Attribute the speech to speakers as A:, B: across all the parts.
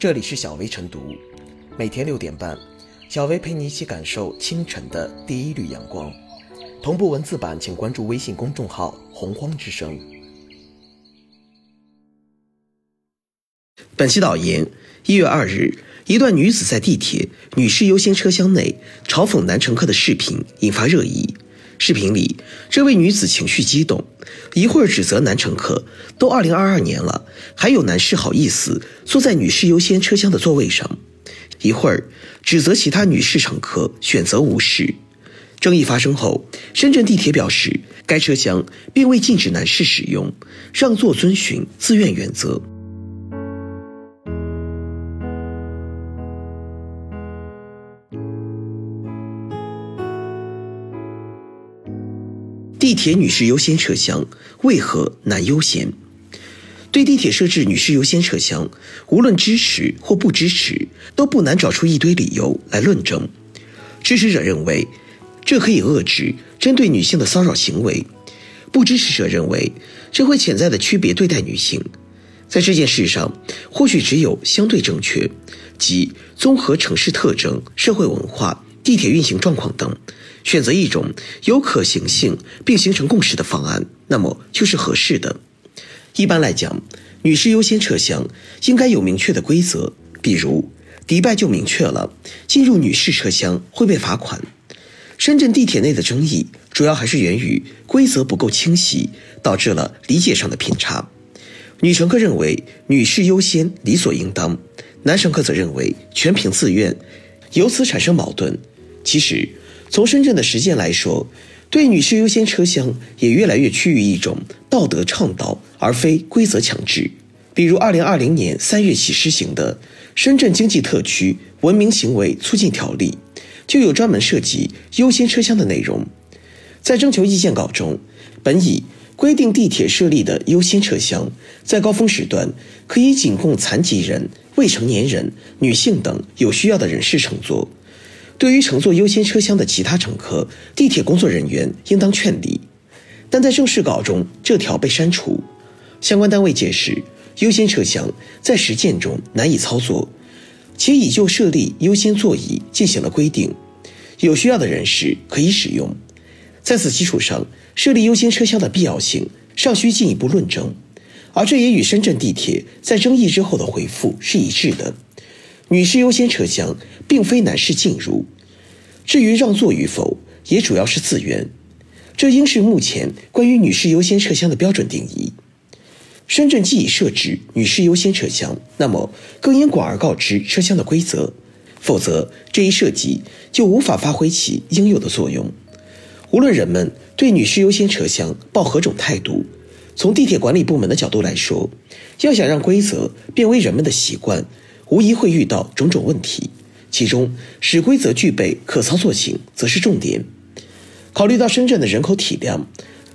A: 这里是小薇晨读，每天六点半，小薇陪你一起感受清晨的第一缕阳光。同步文字版，请关注微信公众号“洪荒之声”。本期导言：一月二日，一段女子在地铁女士优先车厢内嘲讽男乘客的视频引发热议。视频里，这位女子情绪激动，一会儿指责男乘客都二零二二年了，还有男士好意思坐在女士优先车厢的座位上；一会儿指责其他女士乘客选择无视。争议发生后，深圳地铁表示，该车厢并未禁止男士使用，让座遵循自愿原则。地铁女士优先车厢为何难优先？对地铁设置女士优先车厢，无论支持或不支持，都不难找出一堆理由来论证。支持者认为，这可以遏制针对女性的骚扰行为；不支持者认为，这会潜在的区别对待女性。在这件事上，或许只有相对正确，即综合城市特征、社会文化、地铁运行状况等。选择一种有可行性并形成共识的方案，那么就是合适的。一般来讲，女士优先车厢应该有明确的规则，比如迪拜就明确了，进入女士车厢会被罚款。深圳地铁内的争议主要还是源于规则不够清晰，导致了理解上的偏差。女乘客认为女士优先理所应当，男乘客则认为全凭自愿，由此产生矛盾。其实。从深圳的实践来说，对女士优先车厢也越来越趋于一种道德倡导，而非规则强制。比如，二零二零年三月起施行的《深圳经济特区文明行为促进条例》，就有专门涉及优先车厢的内容。在征求意见稿中，本已规定地铁设立的优先车厢，在高峰时段可以仅供残疾人、未成年人、女性等有需要的人士乘坐。对于乘坐优先车厢的其他乘客，地铁工作人员应当劝离。但在正式稿中，这条被删除。相关单位解释，优先车厢在实践中难以操作，且已就设立优先座椅进行了规定，有需要的人士可以使用。在此基础上，设立优先车厢的必要性尚需进一步论证。而这也与深圳地铁在争议之后的回复是一致的。女士优先车厢并非男士进入，至于让座与否，也主要是自愿。这应是目前关于女士优先车厢的标准定义。深圳既已设置女士优先车厢，那么更应广而告之车厢的规则，否则这一设计就无法发挥其应有的作用。无论人们对女士优先车厢抱何种态度，从地铁管理部门的角度来说，要想让规则变为人们的习惯。无疑会遇到种种问题，其中使规则具备可操作性则是重点。考虑到深圳的人口体量，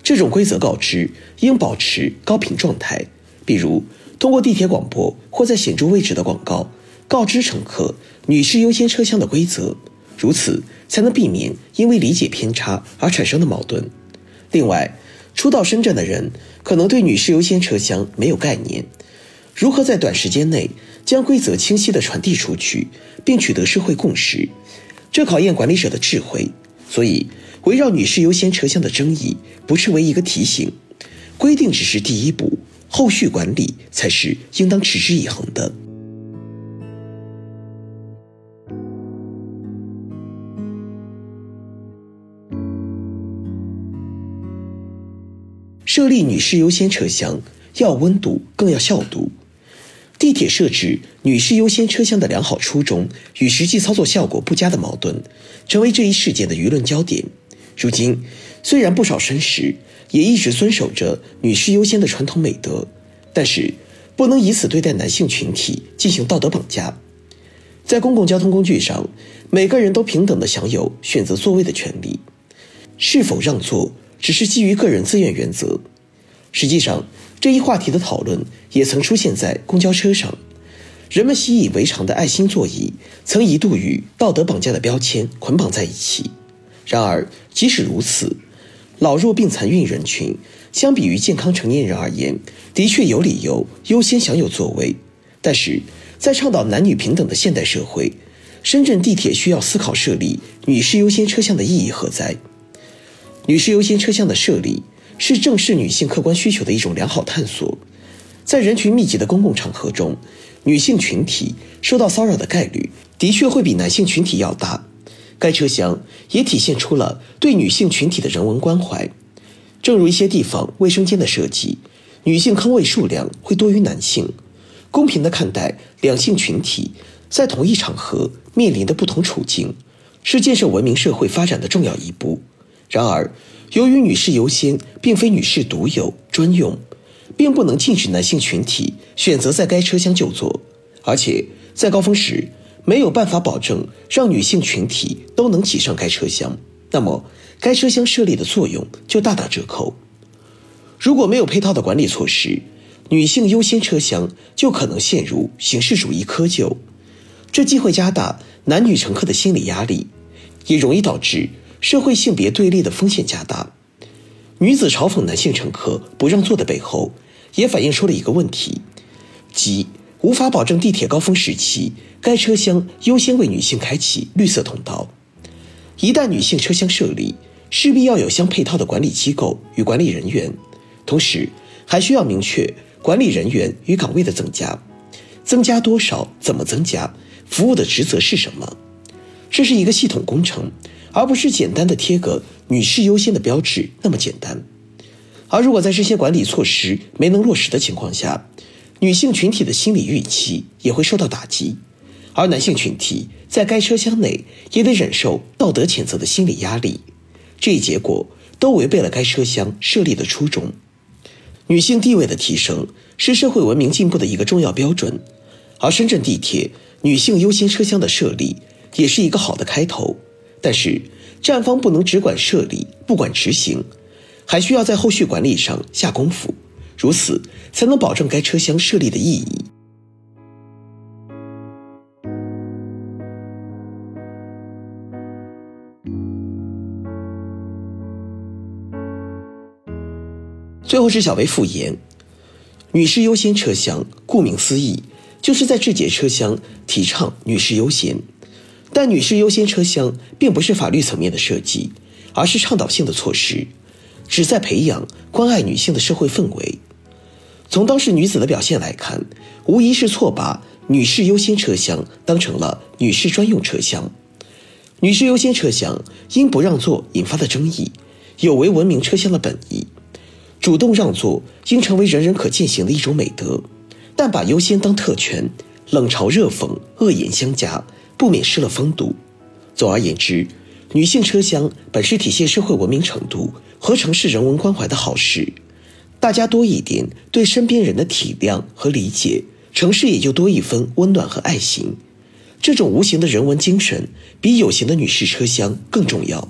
A: 这种规则告知应保持高频状态，比如通过地铁广播或在显著位置的广告告知乘客女士优先车厢的规则，如此才能避免因为理解偏差而产生的矛盾。另外，初到深圳的人可能对女士优先车厢没有概念。如何在短时间内将规则清晰地传递出去，并取得社会共识，这考验管理者的智慧。所以，围绕女士优先车厢的争议，不是为一个提醒，规定只是第一步，后续管理才是应当持之以恒的。设立女士优先车厢，要温度，更要效度。地铁设置女士优先车厢的良好初衷与实际操作效果不佳的矛盾，成为这一事件的舆论焦点。如今，虽然不少绅士也一直遵守着女士优先的传统美德，但是不能以此对待男性群体进行道德绑架。在公共交通工具上，每个人都平等的享有选择座位的权利，是否让座只是基于个人自愿原则。实际上。这一话题的讨论也曾出现在公交车上，人们习以为常的爱心座椅曾一度与道德绑架的标签捆绑在一起。然而，即使如此，老弱病残孕人群相比于健康成年人而言，的确有理由优先享有座位。但是，在倡导男女平等的现代社会，深圳地铁需要思考设立女士优先车厢的意义何在？女士优先车厢的设立是正视女性客观需求的一种良好探索。在人群密集的公共场合中，女性群体受到骚扰的概率的确会比男性群体要大。该车厢也体现出了对女性群体的人文关怀。正如一些地方卫生间的设计，女性坑位数量会多于男性。公平地看待两性群体在同一场合面临的不同处境，是建设文明社会发展的重要一步。然而，由于女士优先并非女士独有专用，并不能禁止男性群体选择在该车厢就坐，而且在高峰时没有办法保证让女性群体都能挤上该车厢，那么该车厢设立的作用就大打折扣。如果没有配套的管理措施，女性优先车厢就可能陷入形式主义窠臼，这既会加大男女乘客的心理压力，也容易导致。社会性别对立的风险加大，女子嘲讽男性乘客不让座的背后，也反映出了一个问题，即无法保证地铁高峰时期该车厢优先为女性开启绿色通道。一旦女性车厢设立，势必要有相配套的管理机构与管理人员，同时还需要明确管理人员与岗位的增加，增加多少，怎么增加，服务的职责是什么，这是一个系统工程。而不是简单的贴个女士优先的标志那么简单，而如果在这些管理措施没能落实的情况下，女性群体的心理预期也会受到打击，而男性群体在该车厢内也得忍受道德谴责的心理压力，这一结果都违背了该车厢设立的初衷。女性地位的提升是社会文明进步的一个重要标准，而深圳地铁女性优先车厢的设立也是一个好的开头。但是，站方不能只管设立不管执行，还需要在后续管理上下功夫，如此才能保证该车厢设立的意义。最后是小薇复言，女士优先车厢，顾名思义，就是在这节车厢提倡女士优先。但女士优先车厢并不是法律层面的设计，而是倡导性的措施，旨在培养关爱女性的社会氛围。从当事女子的表现来看，无疑是错把女士优先车厢当成了女士专用车厢。女士优先车厢因不让座引发的争议，有违文明车厢的本意。主动让座应成为人人可践行的一种美德，但把优先当特权，冷嘲热讽，恶言相加。不免失了风度。总而言之，女性车厢本是体现社会文明程度和城市人文关怀的好事。大家多一点对身边人的体谅和理解，城市也就多一分温暖和爱心。这种无形的人文精神，比有形的女士车厢更重要。